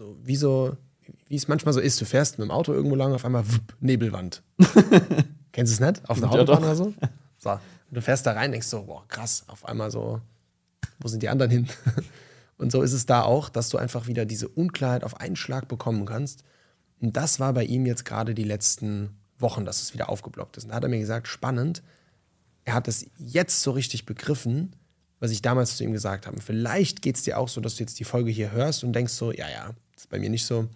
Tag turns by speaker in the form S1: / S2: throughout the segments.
S1: so wie so, wie es manchmal so ist, du fährst mit dem Auto irgendwo lang, auf einmal wupp, Nebelwand. Kennst du es nicht? Auf der
S2: Ja,
S1: Autobahn oder so? So. Und du fährst da rein, denkst so, boah, krass, auf einmal so, wo sind die anderen hin? Und so ist es da auch, dass du einfach wieder diese Unklarheit auf einen Schlag bekommen kannst. Und das war bei ihm jetzt gerade die letzten Wochen, dass es wieder aufgeblockt ist. Und da hat er mir gesagt, spannend, er hat es jetzt so richtig begriffen, was ich damals zu ihm gesagt habe. Vielleicht geht es dir auch so, dass du jetzt die Folge hier hörst und denkst so, ja, ja, das ist bei mir nicht so.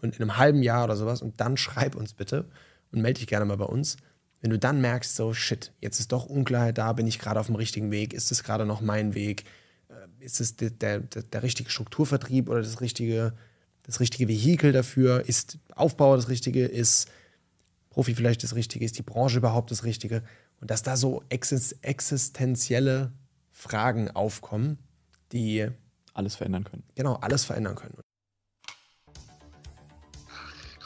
S1: Und in einem halben Jahr oder sowas und dann schreib uns bitte und melde dich gerne mal bei uns. Wenn du dann merkst, so, shit, jetzt ist doch Unklarheit da, bin ich gerade auf dem richtigen Weg, ist es gerade noch mein Weg, Äh, ist es der, der, der, richtige Strukturvertrieb oder das richtige, das richtige Vehikel dafür, ist Aufbau das Richtige, ist Profi vielleicht das Richtige, ist die Branche überhaupt das Richtige? Und dass da so exis existenzielle Fragen aufkommen, die
S2: Alles verändern können.
S1: genau alles verändern können.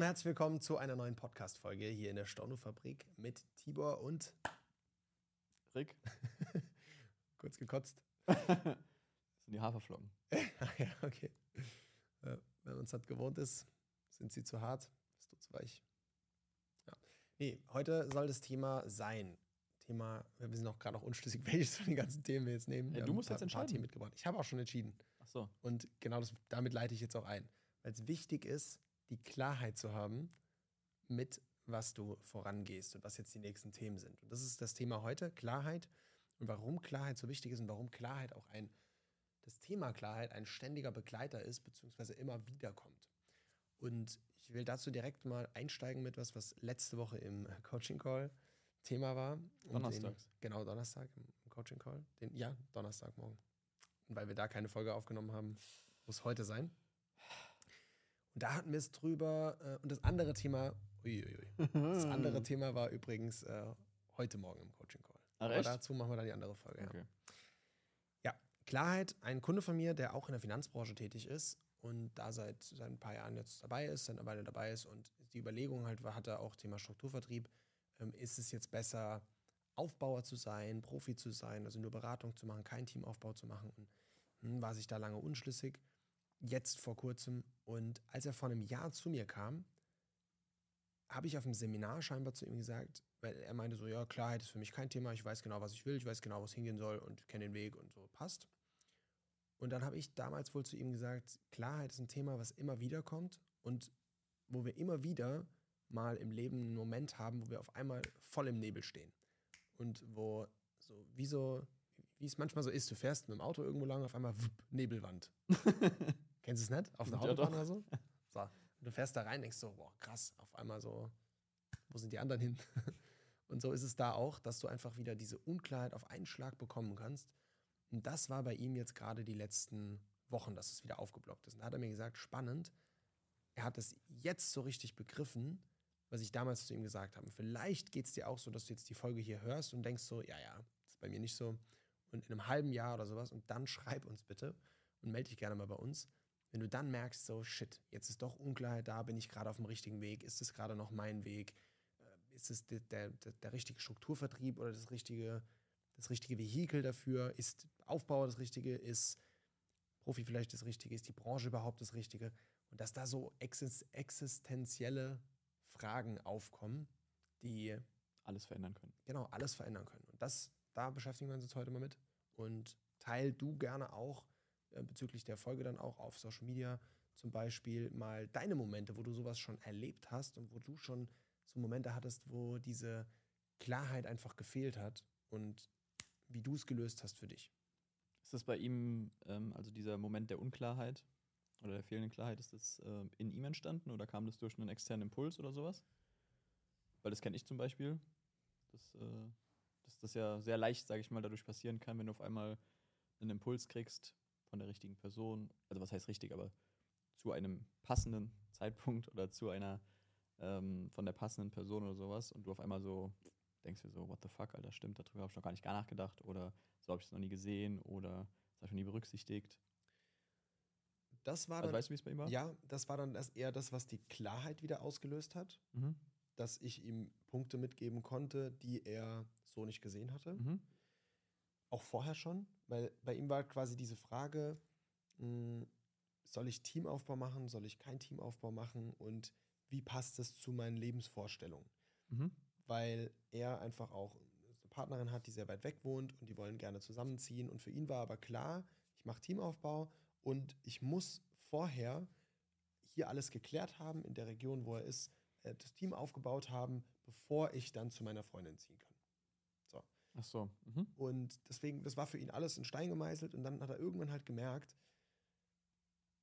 S1: Und herzlich willkommen zu einer neuen Podcast-Folge hier in der Storno-Fabrik mit Tibor und
S2: Rick,
S1: kurz gekotzt.
S2: das sind die Haferflocken.
S1: Ach ja, okay. Äh, Wenn man es halt gewohnt ist, sind sie zu hart, bist du zu weich. Ja. Nee, heute soll das Thema sein. Thema, wir sind auch gerade noch unschlüssig, welches von den ganzen Themen wir jetzt nehmen.
S2: Ja, du musst
S1: paar-
S2: jetzt entscheiden.
S1: Themen mitgebracht. Ich habe auch schon entschieden.
S2: Ach so.
S1: Und genau das, damit leite ich jetzt auch ein. Weil es wichtig ist, die Klarheit zu haben, mit was du vorangehst und was jetzt die nächsten Themen sind. Und das ist das Thema heute, Klarheit und warum Klarheit so wichtig ist und warum Klarheit auch ein, das Thema Klarheit ein ständiger Begleiter ist, beziehungsweise immer wieder kommt. Und ich will dazu direkt mal einsteigen mit was, was letzte Woche im Coaching Call Thema war.
S2: Donnerstags.
S1: Den, genau, Donnerstag im Coaching Call. Den, ja, Donnerstagmorgen. Und weil wir da keine Folge aufgenommen haben, muss heute sein. Und da hatten wir es drüber. Äh, und das andere Thema, uiuiui, das andere Thema war übrigens äh, heute Morgen im Coaching Call.
S2: Ach,
S1: Aber
S2: echt?
S1: dazu machen wir dann die andere Folge.
S2: Okay.
S1: Ja. ja, Klarheit, ein Kunde von mir, der auch in der Finanzbranche tätig ist und da seit, seit ein paar Jahren jetzt dabei ist, seit einer Weile dabei ist und die Überlegung halt war, hatte auch Thema Strukturvertrieb. Ähm, ist es jetzt besser, Aufbauer zu sein, Profi zu sein, also nur Beratung zu machen, keinen Teamaufbau zu machen und hm, war sich da lange unschlüssig. Jetzt vor kurzem und als er vor einem Jahr zu mir kam, habe ich auf dem Seminar scheinbar zu ihm gesagt, weil er meinte so, ja, Klarheit ist für mich kein Thema, ich weiß genau, was ich will, ich weiß genau, wo es hingehen soll und kenne den Weg und so, passt. Und dann habe ich damals wohl zu ihm gesagt, Klarheit ist ein Thema, was immer wieder kommt und wo wir immer wieder mal im Leben einen Moment haben, wo wir auf einmal voll im Nebel stehen. Und wo so, wie so, wie es manchmal so ist, du fährst mit dem Auto irgendwo lang, auf einmal wupp, Nebelwand. Kennst du es nicht? Auf der
S2: Ja,
S1: Autobahn oder so? So. Und du fährst da rein, denkst so, boah, krass, auf einmal so, wo sind die anderen hin? Und so ist es da auch, dass du einfach wieder diese Unklarheit auf einen Schlag bekommen kannst. Und das war bei ihm jetzt gerade die letzten Wochen, dass es wieder aufgeblockt ist. Und da hat er mir gesagt, spannend, er hat es jetzt so richtig begriffen, was ich damals zu ihm gesagt habe. Vielleicht geht es dir auch so, dass du jetzt die Folge hier hörst und denkst so, ja, ja, das ist bei mir nicht so. Und in einem halben Jahr oder sowas und dann schreib uns bitte und melde dich gerne mal bei uns. Wenn du dann merkst, so, shit, jetzt ist doch Unklarheit da, bin ich gerade auf dem richtigen Weg, ist es gerade noch mein Weg, Äh, ist es der, der, der, richtige Strukturvertrieb oder das richtige, das richtige Vehikel dafür, ist Aufbau das Richtige, ist Profi vielleicht das Richtige, ist die Branche überhaupt das Richtige? Und dass da so exis existenzielle Fragen aufkommen, die
S2: Alles verändern können.
S1: genau alles verändern können. Und das, da beschäftigen wir uns jetzt heute mal mit. Und teil du gerne auch bezüglich der Folge dann auch auf Social Media zum Beispiel mal deine Momente, wo du sowas schon erlebt hast und wo du schon so Momente hattest, wo diese Klarheit einfach gefehlt hat und wie du es gelöst hast für dich.
S2: Ist das bei ihm, ähm, also dieser Moment der Unklarheit oder der fehlenden Klarheit, ist das ähm, in ihm entstanden oder kam das durch einen externen Impuls oder sowas? Weil das kenne ich zum Beispiel. Das, äh, dass das ja sehr leicht, sage ich mal, dadurch passieren kann, wenn du auf einmal einen Impuls kriegst von der richtigen Person. Also was heißt richtig, aber zu einem passenden Zeitpunkt oder zu einer ähm, von der passenden Person oder sowas und du auf einmal so denkst dir so, what the fuck, Alter, stimmt, darüber habe ich noch gar nicht gar nachgedacht oder so habe ich es noch nie gesehen oder das habe ich noch nie berücksichtigt.
S1: Das war
S2: Also
S1: dann,
S2: weißt du, wie es bei ihm war?
S1: ja, das war dann das eher das, was die Klarheit wieder ausgelöst hat,
S2: Mhm.
S1: dass ich ihm Punkte mitgeben konnte, die er so nicht gesehen hatte.
S2: Mhm.
S1: Auch vorher schon, weil bei ihm war quasi diese Frage, mh, soll ich Teamaufbau machen, soll ich keinen Teamaufbau machen und wie passt es zu meinen Lebensvorstellungen?
S2: Mhm.
S1: Weil er einfach auch eine Partnerin hat, die sehr weit weg wohnt und die wollen gerne zusammenziehen. Und für ihn war aber klar, ich mache Teamaufbau und ich muss vorher hier alles geklärt haben in der Region, wo er ist, äh, das Team aufgebaut haben, bevor ich dann zu meiner Freundin ziehen kann.
S2: Ach so. Mhm.
S1: Und deswegen, das war für ihn alles in Stein gemeißelt und dann hat er irgendwann halt gemerkt,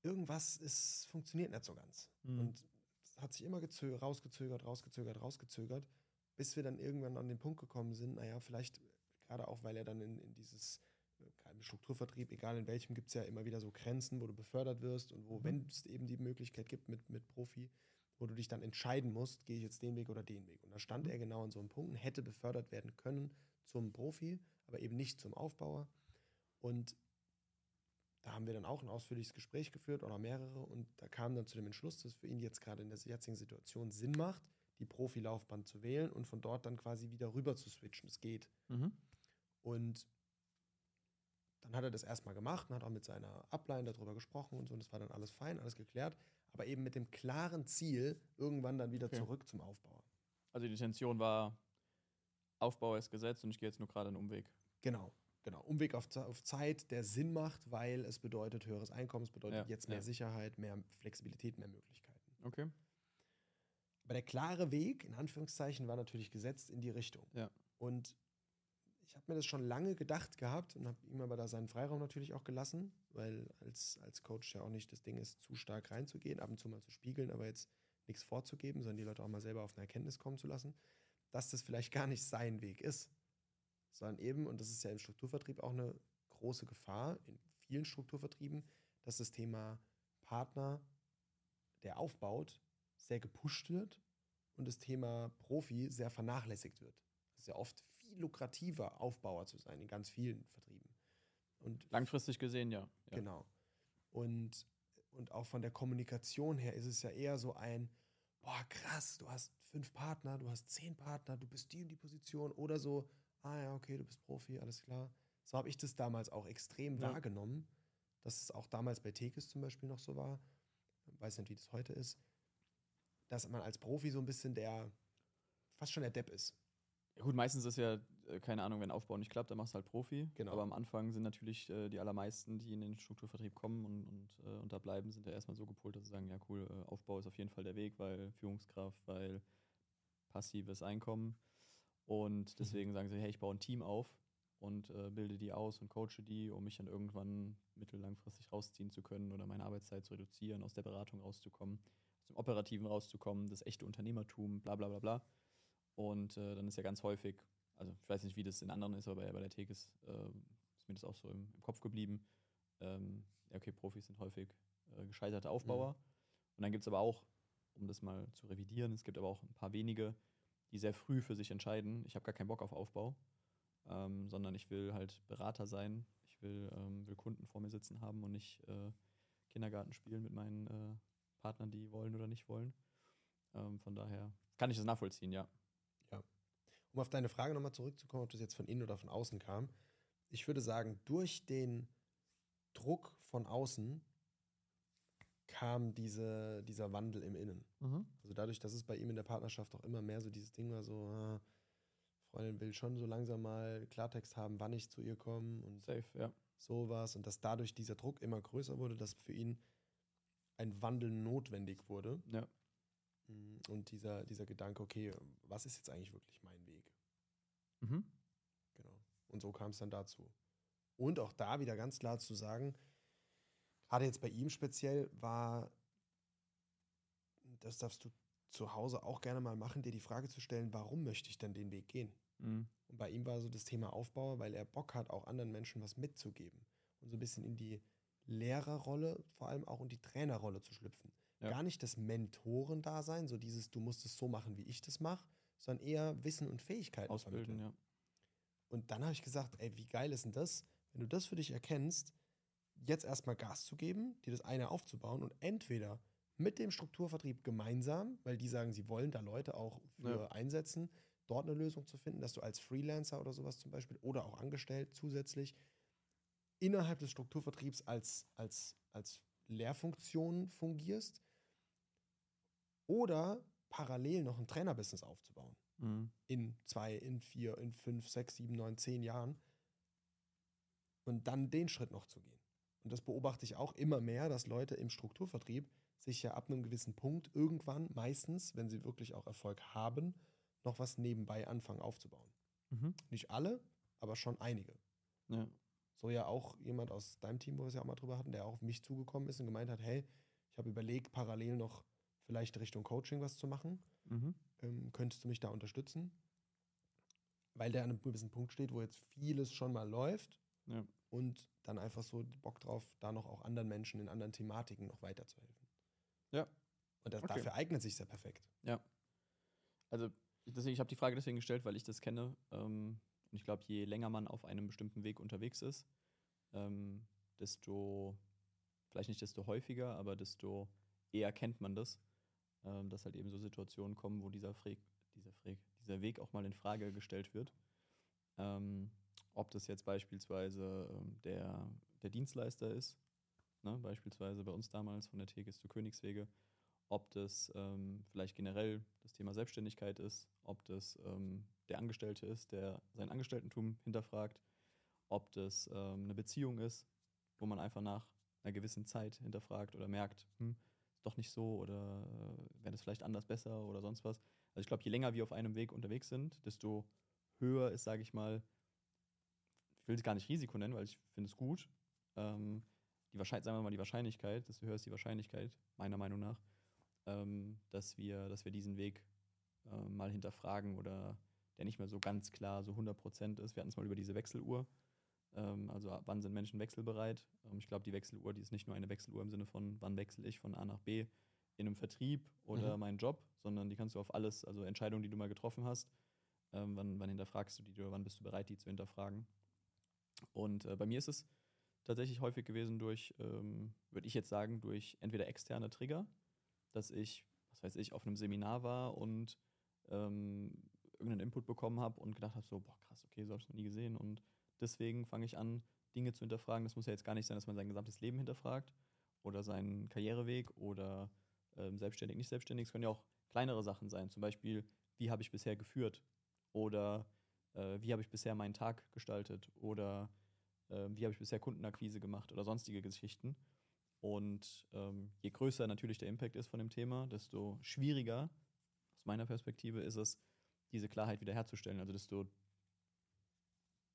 S1: irgendwas ist, funktioniert nicht so ganz.
S2: Mhm.
S1: Und es hat sich immer gezö rausgezögert, rausgezögert, rausgezögert, bis wir dann irgendwann an den Punkt gekommen sind, naja, vielleicht gerade auch, weil er dann in, in dieses äh, im Strukturvertrieb, egal in welchem, gibt es ja immer wieder so Grenzen, wo du befördert wirst und wo,
S2: Mhm.
S1: wenn es eben die Möglichkeit gibt mit, mit Profi, wo du dich dann entscheiden musst, gehe ich jetzt den Weg oder den Weg. Und da stand
S2: Mhm.
S1: er genau an so einem Punkt, hätte befördert werden können zum Profi, aber eben nicht zum Aufbauer. Und da haben wir dann auch ein ausführliches Gespräch geführt oder mehrere und da kam dann zu dem Entschluss, dass es für ihn jetzt gerade in der jetzigen Situation Sinn macht, die Profilaufbahn zu wählen und von dort dann quasi wieder rüber zu switchen. Es geht.
S2: Mhm.
S1: Und dann hat er das erstmal gemacht und hat auch mit seiner Upline darüber gesprochen und so. Und das war dann alles fein, alles geklärt. Aber eben mit dem klaren Ziel, irgendwann dann wieder
S2: Okay.
S1: zurück zum Aufbauer.
S2: Also die Intention war, Aufbau ist gesetzt und ich gehe jetzt nur gerade einen Umweg.
S1: Genau, genau. Umweg auf, auf Zeit, der Sinn macht, weil es bedeutet höheres Einkommen, es bedeutet
S2: Ja,
S1: jetzt mehr
S2: ja.
S1: Sicherheit, mehr Flexibilität, mehr Möglichkeiten.
S2: Okay.
S1: Aber der klare Weg, in Anführungszeichen, war natürlich gesetzt in die Richtung.
S2: Ja.
S1: Und ich habe mir das schon lange gedacht gehabt und habe ihm aber da seinen Freiraum natürlich auch gelassen, weil als, als Coach ja auch nicht das Ding ist, zu stark reinzugehen, ab und zu mal zu spiegeln, aber jetzt nichts vorzugeben, sondern die Leute auch mal selber auf eine Erkenntnis kommen zu lassen, dass das vielleicht gar nicht sein Weg ist, sondern eben, und das ist ja im Strukturvertrieb auch eine große Gefahr, in vielen Strukturvertrieben, dass das Thema Partner, der aufbaut, sehr gepusht wird und das Thema Profi sehr vernachlässigt wird. Es ist ja oft viel lukrativer, Aufbauer zu sein in ganz vielen Vertrieben. Und
S2: Langfristig gesehen, ja. ja.
S1: Genau. Und, und auch von der Kommunikation her ist es ja eher so ein, boah, krass, du hast fünf Partner, du hast zehn Partner, du bist die in die Position oder so, ah ja, okay, du bist Profi, alles klar. So habe ich das damals auch extrem
S2: Ja.
S1: wahrgenommen, dass es auch damals bei Tekis zum Beispiel noch so war, weiß nicht, wie das heute ist, dass man als Profi so ein bisschen der, fast schon der Depp ist.
S2: Ja, gut, meistens ist ja, keine Ahnung, wenn Aufbau nicht klappt, dann machst du halt Profi.
S1: Genau.
S2: Aber am Anfang sind natürlich äh, die allermeisten, die in den Strukturvertrieb kommen und, und, äh, und da bleiben, sind ja erstmal so gepolt, dass sie sagen, ja cool, äh, Aufbau ist auf jeden Fall der Weg, weil Führungskraft, weil passives Einkommen. Und deswegen sagen sie, hey, ich baue ein Team auf und äh, bilde die aus und coache die, um mich dann irgendwann mittellangfristig rausziehen zu können oder meine Arbeitszeit zu reduzieren, aus der Beratung rauszukommen, aus dem Operativen rauszukommen, das echte Unternehmertum, bla bla bla bla. Und äh, dann ist ja ganz häufig, also ich weiß nicht, wie das in anderen ist, aber bei, bei der Tekis äh, ist mir das auch so im, im Kopf geblieben. Ähm, ja, okay, Profis sind häufig äh, gescheiterte Aufbauer. Und dann gibt es aber auch, um das mal zu revidieren, es gibt aber auch ein paar wenige, die sehr früh für sich entscheiden, ich habe gar keinen Bock auf Aufbau, ähm, sondern ich will halt Berater sein, ich will, ähm, will Kunden vor mir sitzen haben und nicht äh, Kindergarten spielen mit meinen äh, Partnern, die wollen oder nicht wollen. Ähm, von daher kann ich das nachvollziehen, ja.
S1: Um auf deine Frage nochmal zurückzukommen, ob das jetzt von innen oder von außen kam. Ich würde sagen, durch den Druck von außen kam diese, dieser Wandel im Innen. Also dadurch, dass es bei ihm in der Partnerschaft auch immer mehr so dieses Ding war, so, ah, Freundin will schon so langsam mal Klartext haben, wann ich zu ihr komme und
S2: Safe, ja.
S1: sowas. Und dass dadurch dieser Druck immer größer wurde, dass für ihn ein Wandel notwendig wurde.
S2: Ja.
S1: Mm, Und dieser, dieser Gedanke, okay, was ist jetzt eigentlich wirklich mein?
S2: Mhm.
S1: Genau. Und so kam es dann dazu. Und auch da wieder ganz klar zu sagen, gerade jetzt bei ihm speziell war, das darfst du zu Hause auch gerne mal machen, dir die Frage zu stellen, warum möchte ich denn den Weg gehen?
S2: Mhm.
S1: Und bei ihm war so das Thema Aufbauer, weil er Bock hat, auch anderen Menschen was mitzugeben und so ein bisschen in die Lehrerrolle, vor allem auch in die Trainerrolle zu schlüpfen.
S2: Ja.
S1: Gar nicht das Mentoren-Dasein, so dieses, du musst es so machen, wie ich das mache, sondern eher Wissen und Fähigkeiten
S2: Ausbilden,
S1: vermitteln.
S2: ja.
S1: Und dann habe ich gesagt, ey, wie geil ist denn das, wenn du das für dich erkennst, jetzt erstmal Gas zu geben, dir das eine aufzubauen und entweder mit dem Strukturvertrieb gemeinsam, weil die sagen, sie wollen da Leute auch für
S2: Ja.
S1: einsetzen, dort eine Lösung zu finden, dass du als Freelancer oder sowas zum Beispiel oder auch angestellt zusätzlich innerhalb des Strukturvertriebs als, als, als Lehrfunktion fungierst oder parallel noch ein Trainerbusiness aufzubauen
S2: Mhm.
S1: in zwei, in vier, in fünf, sechs, sieben, neun, zehn Jahren und dann den Schritt noch zu gehen. Und das beobachte ich auch immer mehr, dass Leute im Strukturvertrieb sich ja ab einem gewissen Punkt irgendwann, meistens, wenn sie wirklich auch Erfolg haben, noch was nebenbei anfangen aufzubauen.
S2: Mhm.
S1: Nicht alle, aber schon einige.
S2: Ja.
S1: So ja auch jemand aus deinem Team, wo wir es ja auch mal drüber hatten, der auch auf mich zugekommen ist und gemeint hat, hey, ich habe überlegt, parallel noch vielleicht Richtung Coaching was zu machen
S2: Mhm.
S1: ähm, könntest du mich da unterstützen? Weil der an einem gewissen Punkt steht, wo jetzt vieles schon mal läuft
S2: Ja.
S1: und dann einfach so Bock drauf, da noch auch anderen Menschen in anderen Thematiken noch weiterzuhelfen.
S2: Ja.
S1: Und das,
S2: Okay.
S1: dafür eignet sich sehr perfekt.
S2: Also deswegen, ich habe die Frage deswegen gestellt, weil ich das kenne. Ähm, und ich glaube, je länger man auf einem bestimmten Weg unterwegs ist, ähm, desto, vielleicht nicht desto häufiger, aber desto eher kennt man das, ähm, dass halt eben so Situationen kommen, wo dieser, Freg, dieser, Freg, dieser Weg auch mal in Frage gestellt wird. Ähm, ob das jetzt beispielsweise ähm, der, der Dienstleister ist, ne, beispielsweise bei uns damals von der Tegis zu Königswege, ob das ähm, vielleicht generell das Thema Selbstständigkeit ist, ob das ähm, der Angestellte ist, der sein Angestelltentum hinterfragt, ob das ähm, eine Beziehung ist, wo man einfach nach einer gewissen Zeit hinterfragt oder merkt, hm, doch nicht so oder äh, wäre das vielleicht anders besser oder sonst was. Also ich glaube, je länger wir auf einem Weg unterwegs sind, desto höher ist, sage ich mal, ich will es gar nicht Risiko nennen, weil ich finde es gut. Ähm, die Wahrscheinlichkeit, sagen wir mal die Wahrscheinlichkeit, desto höher ist die Wahrscheinlichkeit, meiner Meinung nach, ähm, dass, wir, dass wir diesen Weg äh, mal hinterfragen oder der nicht mehr so ganz klar so 100% ist. Wir hatten es mal über diese Wechseluhr. Ähm, also wann sind Menschen wechselbereit? Ähm, ich glaube, die Wechseluhr, die ist nicht nur eine Wechseluhr im Sinne von, wann wechsle ich von A nach B in einem Vertrieb oder
S1: Mhm.
S2: meinen Job, sondern die kannst du auf alles, also Entscheidungen, die du mal getroffen hast, ähm, wann, wann hinterfragst du die oder wann bist du bereit, die zu hinterfragen. Und äh, bei mir ist es tatsächlich häufig gewesen durch, ähm, würde ich jetzt sagen, durch entweder externe Trigger, dass ich, was weiß ich, auf einem Seminar war und ähm, irgendeinen Input bekommen habe und gedacht habe, so, boah, krass, okay, so habe ich noch nie gesehen. Und deswegen fange ich an, Dinge zu hinterfragen. Das muss ja jetzt gar nicht sein, dass man sein gesamtes Leben hinterfragt oder seinen Karriereweg oder ähm, selbstständig, nicht selbstständig. Es können ja auch kleinere Sachen sein. Zum Beispiel, wie habe ich bisher geführt oder äh, wie habe ich bisher meinen Tag gestaltet oder äh, wie habe ich bisher Kundenakquise gemacht oder sonstige Geschichten. Und ähm, je größer natürlich der Impact ist von dem Thema, desto schwieriger aus meiner Perspektive ist es, diese Klarheit wiederherzustellen. Also desto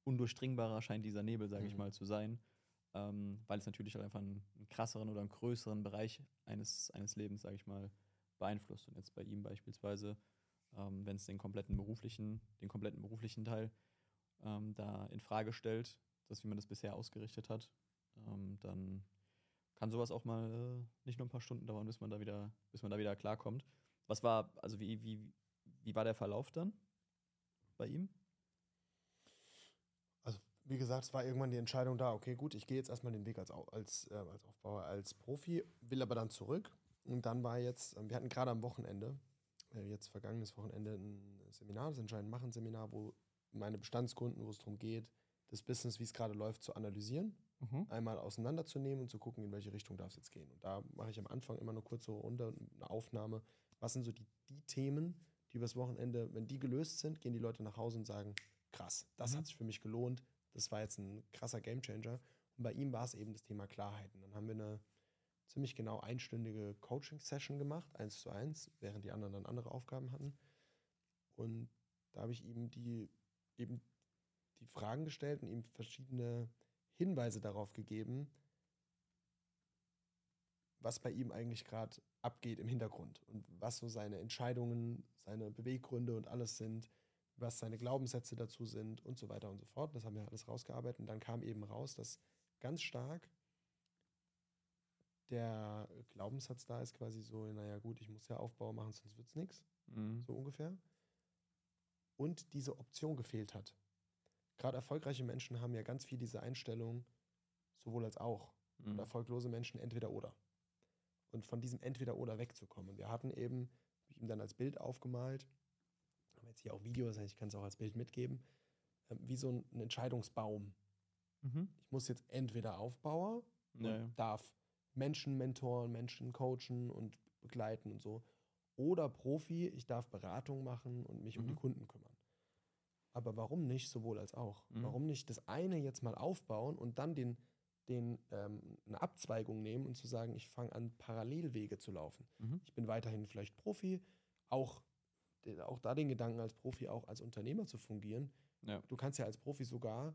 S2: undurchdringbarer scheint dieser Nebel, sage ich
S1: Mhm.
S2: mal, zu sein, ähm, weil es natürlich halt einfach einen, einen krasseren oder einen größeren Bereich eines, eines Lebens, sage ich mal, beeinflusst. Und jetzt bei ihm beispielsweise, ähm, wenn es den kompletten beruflichen, den kompletten beruflichen Teil ähm, da in Frage stellt, das, wie man das bisher ausgerichtet hat, ähm, dann kann sowas auch mal äh, nicht nur ein paar Stunden dauern, bis man da wieder, bis man da wieder klarkommt. Was war, also wie, wie, wie war der Verlauf dann bei ihm?
S1: Wie gesagt, es war irgendwann die Entscheidung da, okay, gut, ich gehe jetzt erstmal den Weg als, als, äh, als Aufbauer, als Profi, will aber dann zurück. Und dann war jetzt, ähm, wir hatten gerade am Wochenende, äh, jetzt vergangenes Wochenende, ein Seminar, das Entscheidend machen Seminar, wo meine Bestandskunden, wo es darum geht, das Business, wie es gerade läuft, zu analysieren, einmal auseinanderzunehmen und zu gucken, in welche Richtung darf es jetzt gehen. Und da mache ich am Anfang immer eine kurze Runde, und eine Aufnahme. Was sind so die, die Themen, die übers Wochenende, wenn die gelöst sind, gehen die Leute nach Hause und sagen, krass, das
S2: Mhm.
S1: hat sich für mich gelohnt, das war jetzt ein krasser Gamechanger. Und bei ihm war es eben das Thema Klarheit. Und dann haben wir eine ziemlich genau einstündige Coaching-Session gemacht, eins zu eins, während die anderen dann andere Aufgaben hatten. Und da habe ich ihm die eben die Fragen gestellt und ihm verschiedene Hinweise darauf gegeben, was bei ihm eigentlich gerade abgeht im Hintergrund und was so seine Entscheidungen, seine Beweggründe und alles sind, was seine Glaubenssätze dazu sind und so weiter und so fort. Das haben wir alles rausgearbeitet und dann kam eben raus, dass ganz stark der Glaubenssatz da ist quasi so, naja gut, ich muss ja Aufbau machen, sonst wird es nichts,
S2: Mhm.
S1: so ungefähr. Und diese Option gefehlt hat. Gerade erfolgreiche Menschen haben ja ganz viel diese Einstellung, sowohl als auch. Und
S2: Mhm.
S1: erfolglose Menschen entweder oder. Und von diesem entweder oder wegzukommen. Wir hatten eben, hab ich ihm dann als Bild aufgemalt, jetzt hier auch Video, das heißt, ich kann es auch als Bild mitgeben, ähm, wie so ein, Entscheidungsbaum.
S2: Mhm.
S1: Ich muss jetzt entweder Aufbauer und
S2: Ja, ja.
S1: darf Menschen mentoren, Menschen coachen und begleiten und so. Oder Profi, ich darf Beratung machen und mich um die
S2: Mhm.
S1: Kunden kümmern. Aber warum nicht sowohl als auch?
S2: Mhm.
S1: Warum nicht das eine jetzt mal aufbauen und dann den, den, ähm, eine Abzweigung nehmen und zu sagen, ich fange an, Parallelwege zu laufen.
S2: Mhm.
S1: Ich bin weiterhin vielleicht Profi, auch, auch da den Gedanken als Profi auch als Unternehmer zu fungieren.
S2: Ja.
S1: Du kannst ja als Profi sogar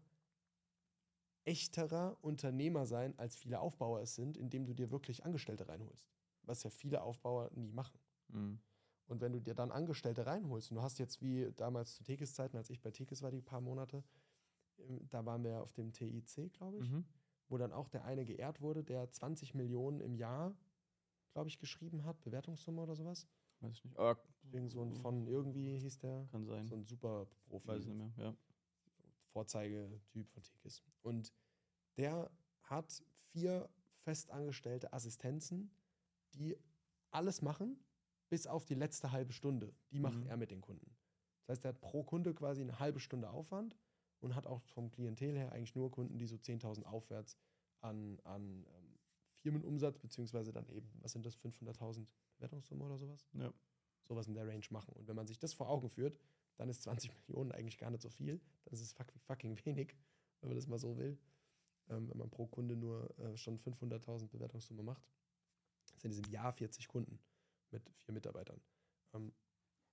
S1: echterer Unternehmer sein, als viele Aufbauer es sind, indem du dir wirklich Angestellte reinholst. Was ja viele Aufbauer nie machen.
S2: Mhm.
S1: Und wenn du dir dann Angestellte reinholst, und du hast jetzt wie damals zu Tekis Zeiten, als ich bei Tekis war, die paar Monate, ähm, da waren wir auf dem TIC, glaube ich,
S2: Mhm.
S1: wo dann auch der eine geehrt wurde, der 20 Millionen im Jahr, glaube ich, geschrieben hat, Bewertungssumme oder sowas.
S2: Weiß ich nicht. Aber
S1: Irgend so ein von irgendwie hieß der,
S2: kann sein.
S1: so ein super Profi.
S2: Weiß ich nicht mehr. Ja.
S1: Vorzeigetyp von Tekis. Und der hat vier festangestellte Assistenzen, die alles machen, bis auf die letzte halbe Stunde. Die macht
S2: Mhm.
S1: er mit den Kunden. Das heißt, er hat pro Kunde quasi eine halbe Stunde Aufwand und hat auch vom Klientel her eigentlich nur Kunden, die so 10.000 aufwärts an, an Firmenumsatz, beziehungsweise dann eben, was sind das, 500.000 Bewertungssumme oder sowas?
S2: Ja.
S1: sowas in der Range machen. Und wenn man sich das vor Augen führt, dann ist 20 Millionen eigentlich gar nicht so viel. Dann ist es fuck, fucking wenig, wenn man das mal so will. Ähm, wenn man pro Kunde nur äh, schon 500.000 Bewertungssumme macht, sind es im Jahr 40 Kunden mit vier Mitarbeitern. Ähm,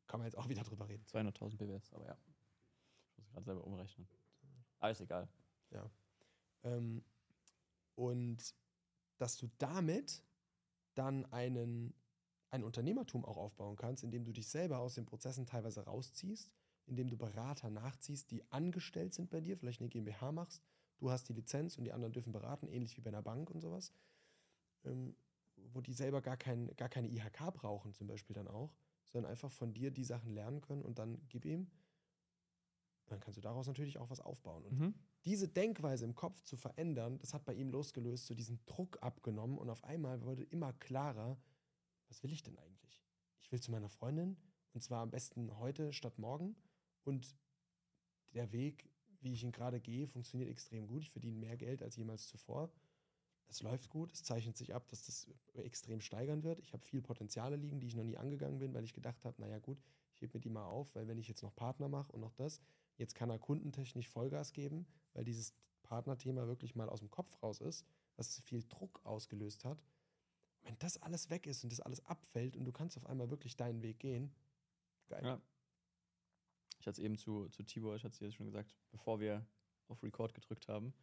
S1: kann man jetzt auch wieder drüber reden.
S2: 200.000 BWS, aber ja. Ich muss gerade selber umrechnen. Alles egal.
S1: Ähm, und dass du damit dann einen, ein Unternehmertum auch aufbauen kannst, indem du dich selber aus den Prozessen teilweise rausziehst, indem du Berater nachziehst, die angestellt sind bei dir, vielleicht eine GmbH machst, du hast die Lizenz und die anderen dürfen beraten, ähnlich wie bei einer Bank und sowas, ähm, wo die selber gar, kein, gar keine IHK brauchen, zum Beispiel dann auch, sondern einfach von dir die Sachen lernen können und dann gib ihm. Dann kannst du daraus natürlich auch was aufbauen. Und
S2: Mhm.
S1: Diese Denkweise im Kopf zu verändern, das hat bei ihm losgelöst, so diesen Druck abgenommen und auf einmal wurde immer klarer, was will ich denn eigentlich? Ich will zu meiner Freundin und zwar am besten heute statt morgen und der Weg, wie ich ihn gerade gehe, funktioniert extrem gut. Ich verdiene mehr Geld als jemals zuvor. Es läuft gut, es zeichnet sich ab, dass das extrem steigern wird. Ich habe viel Potenziale liegen, die ich noch nie angegangen bin, weil ich gedacht habe, naja gut, ich hebe mir die mal auf, weil wenn ich jetzt noch Partner mache und noch das, jetzt kann er kundentechnisch Vollgas geben, weil dieses Partnerthema wirklich mal aus dem Kopf raus ist, was viel Druck ausgelöst hat. Wenn das alles weg ist und das alles abfällt und du kannst auf einmal wirklich deinen Weg gehen, geil.
S2: Ja. Ich hatte es eben zu, zu Tibor, ich hatte es dir schon gesagt, bevor wir auf Record gedrückt haben,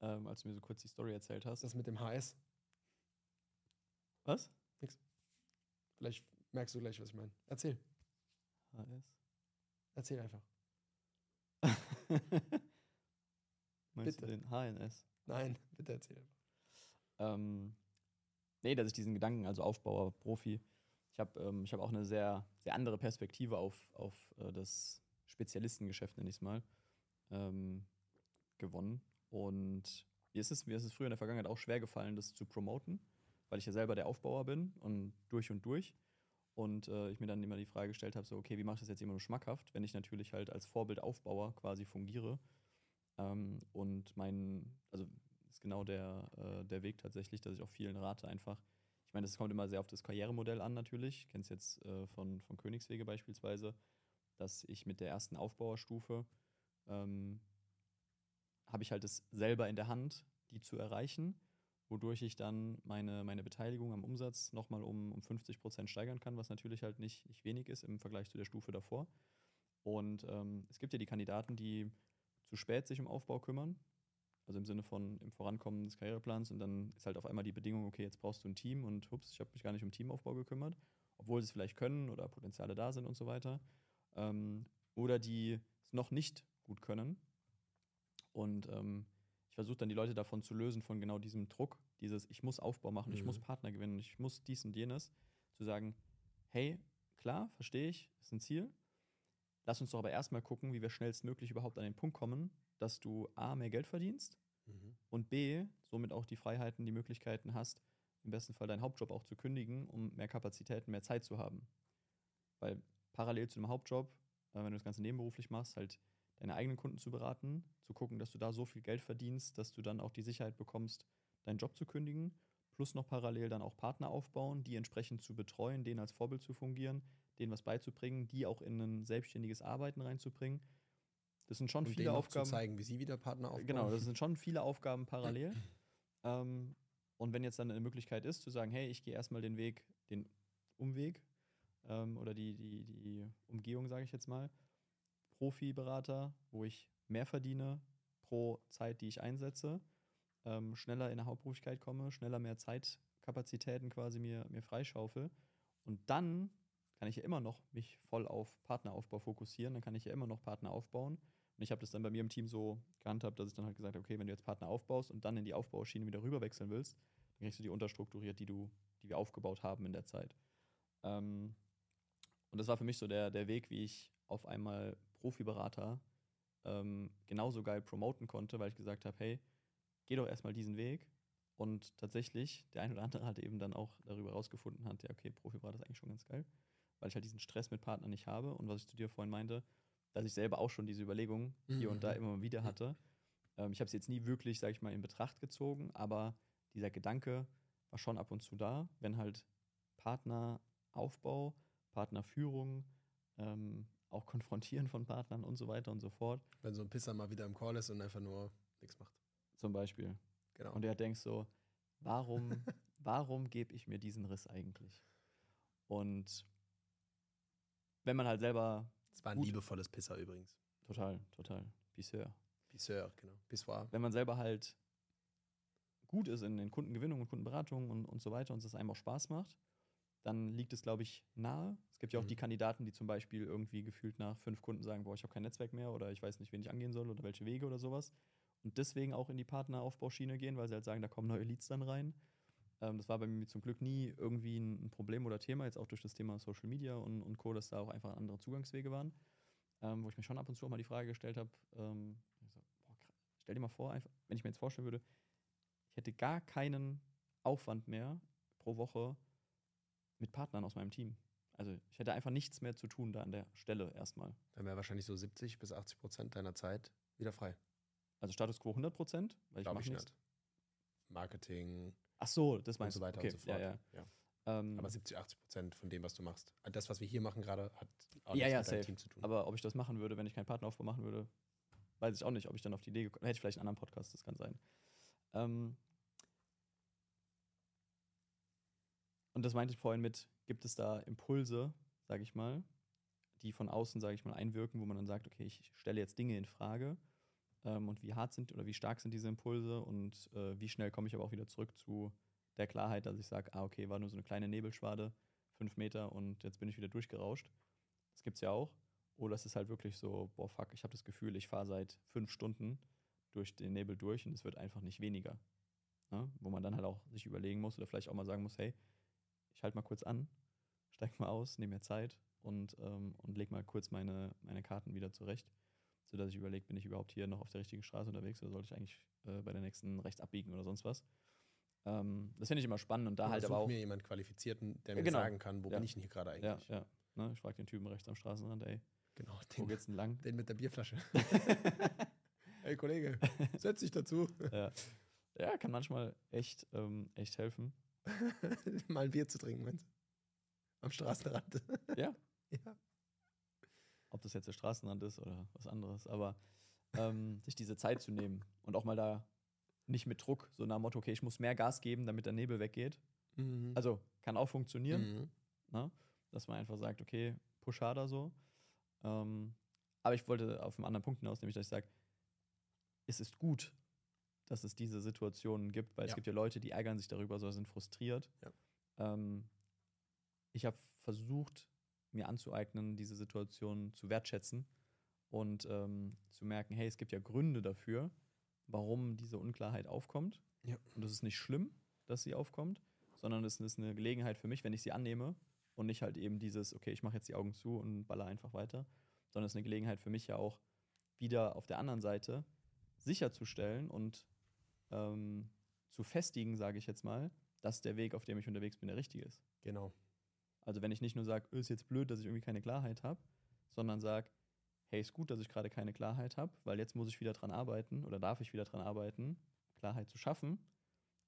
S2: ähm, als du mir so kurz die Story erzählt hast.
S1: Das mit dem HS,
S2: Was?
S1: vielleicht merkst du gleich, was ich meine. Erzähl,
S2: HS?
S1: erzähl einfach.
S2: Meinst
S1: Bitte.
S2: du den HNS?
S1: Nein, bitte erzähl einfach.
S2: Ähm, nee, dass ich diesen Gedanken, also Aufbauer, Profi, ich habe ähm, ich hab auch eine sehr, sehr andere Perspektive auf, auf äh, das Spezialistengeschäft, nenne ich es mal, ähm, gewonnen. Und mir ist, es, mir ist es früher in der Vergangenheit auch schwer gefallen, das zu promoten, weil ich ja selber der Aufbauer bin und durch und durch. Und äh, ich mir dann immer die Frage gestellt habe, so, okay, wie mache ich das jetzt immer nur schmackhaft, wenn ich natürlich halt als Vorbildaufbauer quasi fungiere. Ähm, und mein, also ist genau der, äh, der Weg tatsächlich, dass ich auch vielen rate, einfach. Ich meine, das kommt immer sehr auf das Karrieremodell an, natürlich. Kennst jetzt äh, von, von Königswege beispielsweise, dass ich mit der ersten Aufbauerstufe ähm, habe ich halt es selber in der Hand, die zu erreichen, wodurch ich dann meine, meine Beteiligung am Umsatz nochmal um, um 50 Prozent steigern kann, was natürlich halt nicht, nicht wenig ist im Vergleich zu der Stufe davor. Und ähm, es gibt ja die Kandidaten, die zu spät sich um Aufbau kümmern, also im Sinne von im Vorankommen des Karriereplans und dann ist halt auf einmal die Bedingung, okay, jetzt brauchst du ein Team und hups, ich habe mich gar nicht um Teamaufbau gekümmert, obwohl sie es vielleicht können oder Potenziale da sind und so weiter. Ähm, oder die es noch nicht gut können. Und ähm, versuche dann die Leute davon zu lösen, von genau diesem Druck, dieses, ich muss Aufbau machen, ich muss
S1: Mhm.
S2: Partner gewinnen, ich muss dies und jenes, zu sagen, hey, klar, verstehe ich, ist ein Ziel. Lass uns doch aber erstmal gucken, wie wir schnellstmöglich überhaupt an den Punkt kommen, dass du A, mehr Geld verdienst
S1: Mhm.
S2: und B, somit auch die Freiheiten, die Möglichkeiten hast, im besten Fall deinen Hauptjob auch zu kündigen, um mehr Kapazitäten, mehr Zeit zu haben. Weil parallel zu dem Hauptjob, äh, wenn du das Ganze nebenberuflich machst, halt deine eigenen Kunden zu beraten, zu gucken, dass du da so viel Geld verdienst, dass du dann auch die Sicherheit bekommst, deinen Job zu kündigen, plus noch parallel dann auch Partner aufbauen, die entsprechend zu betreuen, denen als Vorbild zu fungieren, denen was beizubringen, die auch in ein selbstständiges Arbeiten reinzubringen. Das sind schon
S1: Und
S2: viele Aufgaben.
S1: zu zeigen, wie sie wieder Partner aufbauen.
S2: Genau, das sind schon viele Aufgaben parallel. ähm, und wenn jetzt dann eine Möglichkeit ist, zu sagen, hey, ich gehe erstmal den Weg, den Umweg ähm, oder die, die, die Umgehung, sage ich jetzt mal, Profiberater, wo ich mehr verdiene pro Zeit, die ich einsetze, ähm, schneller in der Hauptberuflichkeit komme, schneller mehr Zeitkapazitäten quasi mir, mir freischaufel. Und dann kann ich ja immer noch mich voll auf Partneraufbau fokussieren, dann kann ich ja immer noch Partner aufbauen. Und ich habe das dann bei mir im Team so gehandhabt, dass ich dann halt gesagt habe, okay, wenn du jetzt Partner aufbaust und dann in die Aufbauschiene wieder rüberwechseln willst, dann kriegst du die unterstrukturiert, die, du, die wir aufgebaut haben in der Zeit. Ähm, und das war für mich so der, der Weg, wie ich auf einmal Profiberater ähm, genauso geil promoten konnte, weil ich gesagt habe, hey, geh doch erstmal diesen Weg. Und tatsächlich, der ein oder andere hat eben dann auch darüber rausgefunden hat, ja, okay, Profiberater ist eigentlich schon ganz geil, weil ich halt diesen Stress mit Partnern nicht habe. Und was ich zu dir vorhin meinte, dass ich selber auch schon diese Überlegung hier und da
S1: Mhm.
S2: immer mal wieder hatte. Ähm, ich habe es jetzt nie wirklich, sage ich mal, in Betracht gezogen, aber dieser Gedanke war schon ab und zu da, wenn halt Partneraufbau, Partnerführung, ähm, auch Konfrontieren von Partnern und so weiter und so fort,
S1: Wenn so ein Pisser mal wieder im Call ist und einfach nur nichts macht.
S2: zum Beispiel.
S1: Genau.
S2: Und er denkt so, warum, warum gebe ich mir diesen Riss eigentlich? Und wenn man halt selber
S1: das war ein
S2: gut.
S1: liebevolles Pisser übrigens.
S2: total, total, Bisseur.
S1: Pisseur, genau. Pissoir.
S2: wenn man selber halt gut ist in, in Kundengewinnung und Kundenberatung und, und so weiter und es einem auch Spaß macht, dann liegt es, glaube ich, nahe. Es gibt ja auch
S1: Mhm.
S2: die Kandidaten, die zum Beispiel irgendwie gefühlt nach fünf Kunden sagen, boah, ich habe kein Netzwerk mehr oder ich weiß nicht, wen ich angehen soll oder welche Wege oder sowas. Und deswegen auch in die Partneraufbauschiene gehen, weil sie halt sagen, da kommen neue Leads dann rein. Ähm, das war bei mir zum Glück nie irgendwie ein, Problem oder Thema, jetzt auch durch das Thema Social Media und, und Co., dass da auch einfach andere Zugangswege waren. Ähm, wo ich mir schon ab und zu auch mal die Frage gestellt habe, ähm, so, boah, stell dir mal vor, einfach, wenn ich mir jetzt vorstellen würde, ich hätte gar keinen Aufwand mehr pro Woche mit Partnern aus meinem Team. Also ich hätte einfach nichts mehr zu tun da an der Stelle erstmal.
S1: Dann wäre wahrscheinlich so 70 bis 80 Prozent deiner Zeit wieder frei.
S2: Also Status quo 100 Prozent, weil ich
S1: Glaube
S2: mache
S1: ich
S2: nichts.
S1: nicht. Marketing
S2: Ach so, das
S1: und
S2: meinst
S1: so
S2: du.
S1: weiter
S2: okay.
S1: und so fort.
S2: Ja, ja.
S1: Ja.
S2: Ähm,
S1: Aber 70, 80 Prozent von dem, was du machst. Das, was wir hier machen gerade, hat auch
S2: ja,
S1: nichts
S2: ja,
S1: mit deinem
S2: safe.
S1: Team zu tun.
S2: Aber ob ich das machen würde, wenn ich keinen Partneraufbau machen würde, weiß ich auch nicht. Ob ich dann auf die Idee gekommen hätte, ich vielleicht einen anderen Podcast, das kann sein. Ähm, und das meinte ich vorhin mit, gibt es da Impulse, sage ich mal, die von außen, sage ich mal, einwirken, wo man dann sagt, okay, ich stelle jetzt Dinge in Frage ähm, und wie hart sind oder wie stark sind diese Impulse und äh, wie schnell komme ich aber auch wieder zurück zu der Klarheit, dass ich sage, ah, okay, war nur so eine kleine Nebelschwade, fünf Meter und jetzt bin ich wieder durchgerauscht. Das gibt es ja auch. Oder es ist halt wirklich so, boah, fuck, ich habe das Gefühl, ich fahre seit fünf Stunden durch den Nebel durch und es wird einfach nicht weniger. Ne? Wo man dann halt auch sich überlegen muss oder vielleicht auch mal sagen muss, hey, ich halte mal kurz an, steig mal aus, nehme mir Zeit und, ähm, und leg mal kurz meine, meine Karten wieder zurecht, sodass ich überlege, bin ich überhaupt hier noch auf der richtigen Straße unterwegs oder sollte ich eigentlich äh, bei der nächsten rechts abbiegen oder sonst was. Ähm, das finde ich immer spannend und da
S1: Oder
S2: halt aber auch.
S1: mir jemand Qualifizierten, der mir
S2: Genau.
S1: sagen kann, wo
S2: Ja.
S1: bin ich denn hier gerade
S2: Ja,
S1: eigentlich?
S2: ja. Ne? Ich frage den Typen rechts am Straßenrand, ey,
S1: Genau,
S2: wo
S1: den,
S2: geht's denn lang?
S1: den mit der Bierflasche. hey Kollege, setz dich dazu.
S2: ja. ja, kann manchmal echt, ähm, echt helfen.
S1: Mal ein Bier zu trinken, meinst du? Am Straßenrand.
S2: Ja.
S1: ja.
S2: ob das jetzt der Straßenrand ist oder was anderes, aber ähm, sich diese Zeit zu nehmen und auch mal da nicht mit Druck, so nach dem Motto, okay, ich muss mehr Gas geben, damit der Nebel weggeht.
S1: Mhm.
S2: Also kann auch funktionieren,
S1: mhm.
S2: ne? dass man einfach sagt, okay, push harder so. Ähm, Aber ich wollte auf einen anderen Punkt hinaus, nämlich, dass ich sage, es ist gut, dass es diese Situationen gibt, weil es
S1: Ja.
S2: gibt ja Leute, die ärgern sich darüber, so sind frustriert.
S1: Ja.
S2: Ähm, ich habe versucht, mir anzueignen, diese Situation zu wertschätzen und ähm, zu merken, hey, es gibt ja Gründe dafür, warum diese Unklarheit aufkommt.
S1: Ja.
S2: Und es ist nicht schlimm, dass sie aufkommt, sondern es ist eine Gelegenheit für mich, wenn ich sie annehme und nicht halt eben dieses, okay, ich mache jetzt die Augen zu und baller einfach weiter, sondern es ist eine Gelegenheit für mich ja auch wieder auf der anderen Seite sicherzustellen und ähm, zu festigen, sage ich jetzt mal, dass der Weg, auf dem ich unterwegs bin, der richtige ist.
S1: Genau.
S2: Also wenn ich nicht nur sage, ist jetzt blöd, dass ich irgendwie keine Klarheit habe, sondern sage, hey, ist gut, dass ich gerade keine Klarheit habe, weil jetzt muss ich wieder dran arbeiten oder darf ich wieder dran arbeiten, Klarheit zu schaffen.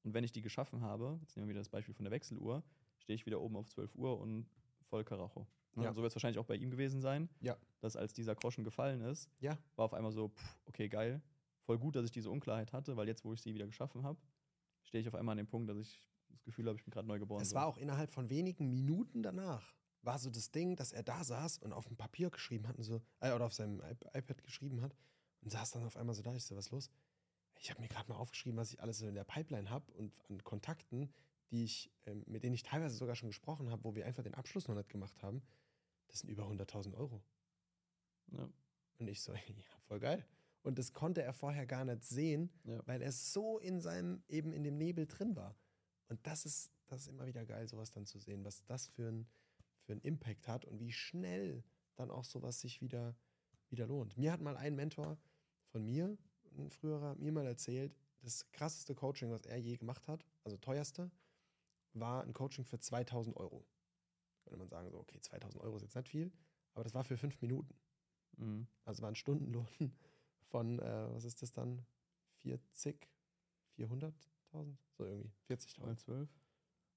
S2: Und wenn ich die geschaffen habe, jetzt nehmen wir wieder das Beispiel von der Wechseluhr, stehe ich wieder oben auf 12 Uhr und voll Karacho.
S1: Ja.
S2: So wird es wahrscheinlich auch bei ihm gewesen sein,
S1: Ja.
S2: dass als dieser Groschen gefallen ist,
S1: Ja.
S2: war auf einmal so, pff, okay, geil, voll gut, dass ich diese Unklarheit hatte, weil jetzt, wo ich sie wieder geschaffen habe, stehe ich auf einmal an dem Punkt, dass ich das Gefühl habe, ich bin gerade neu geboren.
S1: Es war auch innerhalb von wenigen Minuten danach, war so das Ding, dass er da saß und auf dem Papier geschrieben hat und so, äh, oder auf seinem iP- iPad geschrieben hat und saß dann auf einmal so da. Ich so, was ist los? Ich habe mir gerade mal aufgeschrieben, was ich alles so in der Pipeline habe und an Kontakten, die ich, ähm, mit denen ich teilweise sogar schon gesprochen habe, wo wir einfach den Abschluss noch nicht gemacht haben. Das sind über 100.000 Euro.
S2: Ja.
S1: Und ich so, ja, voll geil. Und das konnte er vorher gar nicht sehen,
S2: Ja.
S1: weil er so in seinem, eben in dem Nebel drin war. Und das ist, das ist immer wieder geil, sowas dann zu sehen, was das für ein, für einen Impact hat und wie schnell dann auch sowas sich wieder, wieder lohnt. Mir hat mal ein Mentor von mir, ein früherer, mir mal erzählt, das krasseste Coaching, was er je gemacht hat, also teuerste, war ein Coaching für 2000 Euro. Könnte man sagen, so, okay, 2000 Euro ist jetzt nicht viel, aber das war für fünf Minuten.
S2: Mhm.
S1: Also war ein Stundenlohn von, äh, was ist das dann? 40, 400.000? So irgendwie, 40.000.
S2: Mal 12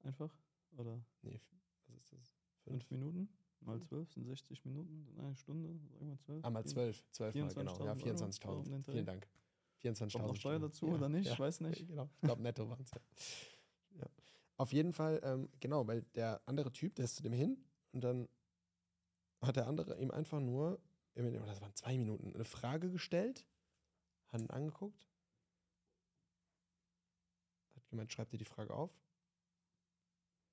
S2: einfach? Oder
S1: Nee, was ist das?
S2: 5 Minuten? Mal 12 sind 60 Minuten, sind eine Stunde, sagen wir 12.
S1: Ah, mal 12, 12 mal, genau. Ja,
S2: 24.000 Euro, so um
S1: 24.000.
S2: den Dreh.
S1: Vielen Dank. 24.000.
S2: Kommt noch Steuer dazu oder nicht? Ich weiß nicht.
S1: Genau, ich glaube netto waren es ja. ja. Auf jeden Fall, ähm, genau, weil der andere Typ, der ist zu dem hin und dann hat der andere ihm einfach nur, das waren zwei Minuten, eine Frage gestellt, hat ihn angeguckt, hat gemeint, schreib dir die Frage auf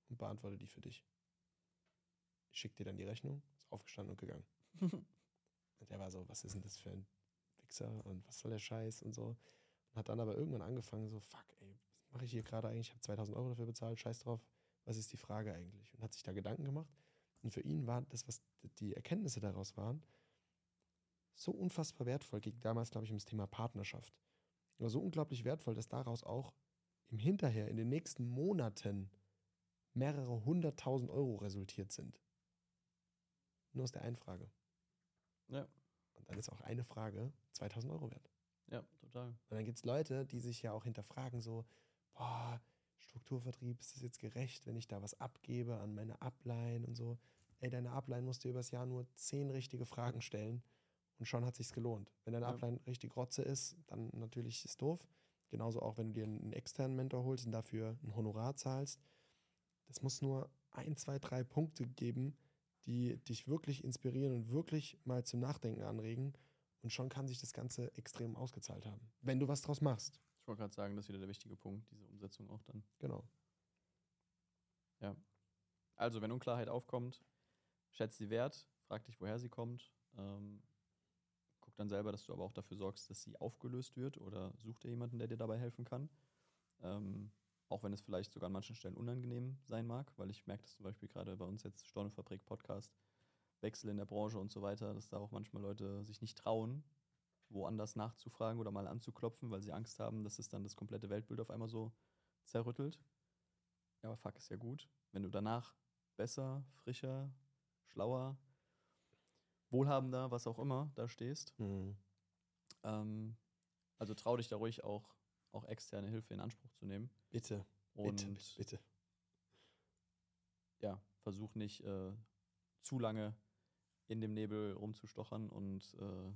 S1: und beantworte die für dich. Ich schick dir dann die Rechnung, ist aufgestanden und gegangen. Und der war so, was ist denn das für ein Wichser und was soll der Scheiß und so. Und hat dann aber irgendwann angefangen, so, fuck, ey, was mache ich hier gerade eigentlich? Ich habe 2000 Euro dafür bezahlt, scheiß drauf. Was ist die Frage eigentlich? Und hat sich da Gedanken gemacht. Und für ihn war das, was die Erkenntnisse daraus waren, so unfassbar wertvoll. Ging damals, glaube ich, um das Thema Partnerschaft. Aber so unglaublich wertvoll, dass daraus auch im Hinterher, in den nächsten Monaten, mehrere hunderttausend Euro resultiert sind. Nur aus der einen Frage.
S2: Ja.
S1: Und dann ist auch eine Frage 2000 Euro wert.
S2: Ja, total.
S1: Und dann gibt es Leute, die sich ja auch hinterfragen, so, boah, Strukturvertrieb, ist das jetzt gerecht, wenn ich da was abgebe an meine Upline und so? Ey, deine Upline musst du übers Jahr nur zehn richtige Fragen stellen und schon hat sich's gelohnt. Wenn deine
S2: Ja.
S1: Upline richtig Rotze ist, dann natürlich ist doof. Genauso auch, wenn du dir einen externen Mentor holst und dafür ein Honorar zahlst. Das muss nur ein, zwei, drei Punkte geben, die dich wirklich inspirieren und wirklich mal zum Nachdenken anregen. Und schon kann sich das Ganze extrem ausgezahlt haben. Wenn du was draus machst.
S2: Ich wollte gerade sagen, das ist wieder der wichtige Punkt, diese Umsetzung auch dann.
S1: Genau.
S2: Also, wenn Unklarheit aufkommt, schätze sie wert, frag dich, woher sie kommt. Ähm, dann selber, dass du aber auch dafür sorgst, dass sie aufgelöst wird oder such dir jemanden, der dir dabei helfen kann. Ähm, auch wenn es vielleicht sogar an manchen Stellen unangenehm sein mag, weil ich merke das zum Beispiel gerade bei uns jetzt Stornofabrik Podcast, Wechsel in der Branche und so weiter, dass da auch manchmal Leute sich nicht trauen, woanders nachzufragen oder mal anzuklopfen, weil sie Angst haben, dass es dann das komplette Weltbild auf einmal so zerrüttelt. Ja, aber fuck ist ja gut. Wenn du danach besser, frischer, schlauer, wohlhabender, was auch immer, da stehst. Ähm, also trau dich da ruhig auch, auch externe Hilfe in Anspruch zu nehmen.
S1: Bitte,
S2: Und
S1: bitte, bitte, bitte.
S2: ja, versuch nicht äh, zu lange in dem Nebel rumzustochern und äh,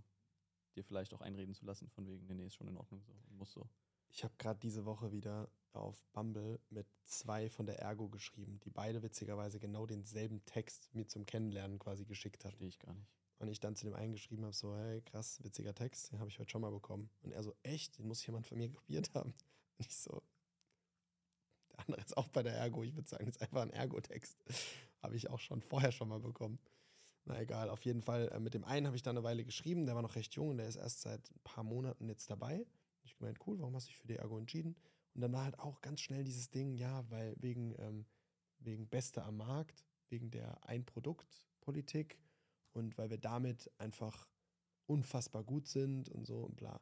S2: dir vielleicht auch einreden zu lassen, von wegen, nee, nee, ist schon in Ordnung so, muss so.
S1: Ich habe gerade diese Woche wieder auf Bumble mit zwei von der Ergo geschrieben, die beide witzigerweise genau denselben Text mir zum Kennenlernen quasi geschickt hat.
S2: Verstehe ich gar nicht.
S1: Und ich dann zu dem einen geschrieben habe, so, hey, krass, witziger Text, den habe ich heute schon mal bekommen. Und er so, echt, den muss jemand von mir kopiert haben. Und ich so, der andere ist auch bei der Ergo, ich würde sagen, das ist einfach ein Ergo-Text. habe ich auch schon vorher schon mal bekommen. Na egal, auf jeden Fall. Äh, mit dem einen habe ich dann eine Weile geschrieben, der war noch recht jung und der ist erst seit ein paar Monaten jetzt dabei. Ich gemeint, cool, warum hast du dich für die Ergo entschieden? Und dann war halt auch ganz schnell dieses Ding, ja, weil wegen, ähm, wegen Beste am Markt, wegen der Ein-Produkt-Politik und weil wir damit einfach unfassbar gut sind und so und bla.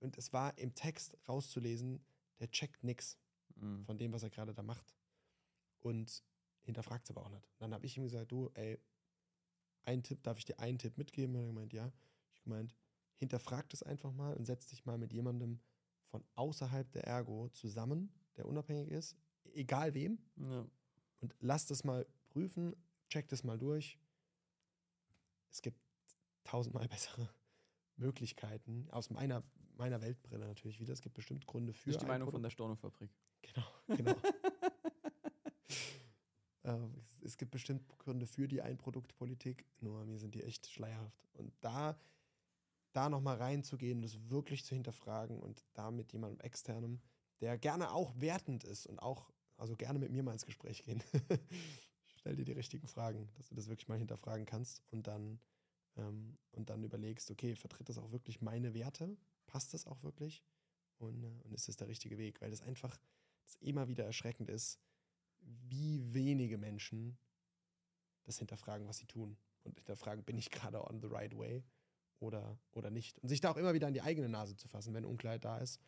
S1: Und, es war im Text rauszulesen, der checkt nix
S2: Mhm.
S1: von dem, was er gerade da macht. Und hinterfragt es aber auch nicht. Dann habe ich ihm gesagt, du, ey, einen Tipp, darf ich dir einen Tipp mitgeben? Und er hat gemeint, ja. Ich gemeint, hinterfrag das einfach mal und setz dich mal mit jemandem von außerhalb der Ergo zusammen, der unabhängig ist, egal wem,
S2: Ja.
S1: und lass das mal prüfen, check das mal durch. Es gibt tausendmal bessere Möglichkeiten, aus meiner, meiner Weltbrille natürlich wieder. Es gibt bestimmt Gründe für
S2: Nicht die
S1: ein
S2: Meinung
S1: Produkt.
S2: von der Stornofabrik.
S1: Genau, genau. Ähm, es, es gibt bestimmt Gründe für die Einproduktpolitik, nur mir sind die echt schleierhaft. Und da, da nochmal reinzugehen, das wirklich zu hinterfragen und da mit jemandem externem, der gerne auch wertend ist und auch, also gerne mit mir mal ins Gespräch gehen. Stell dir die richtigen Fragen, dass du das wirklich mal hinterfragen kannst und dann, ähm, und dann überlegst, okay, vertritt das auch wirklich meine Werte? Passt das auch wirklich? Und, äh, und ist das der richtige Weg? Weil das einfach das immer wieder erschreckend ist, wie wenige Menschen das hinterfragen, was sie tun. Und hinterfragen, bin ich gerade on the right way oder, oder nicht. Und sich da auch immer wieder an die eigene Nase zu fassen, wenn Unklarheit da ist.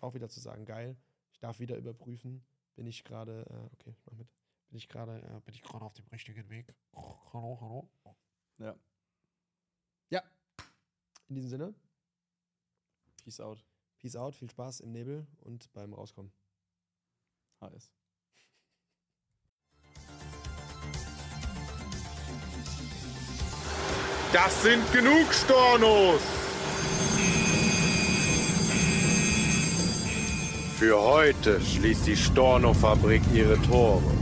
S1: Auch wieder zu sagen, geil, ich darf wieder überprüfen, bin ich gerade, äh, okay, ich mach mit, bin ich gerade, äh, bin ich gerade auf dem richtigen Weg. Hallo, hallo.
S2: Ja.
S1: Ja, in diesem Sinne,
S2: Peace out.
S1: Peace out, viel Spaß im Nebel und beim Rauskommen.
S2: HS.
S3: Das sind genug Stornos! Für heute schließt die Storno-Fabrik ihre Tore.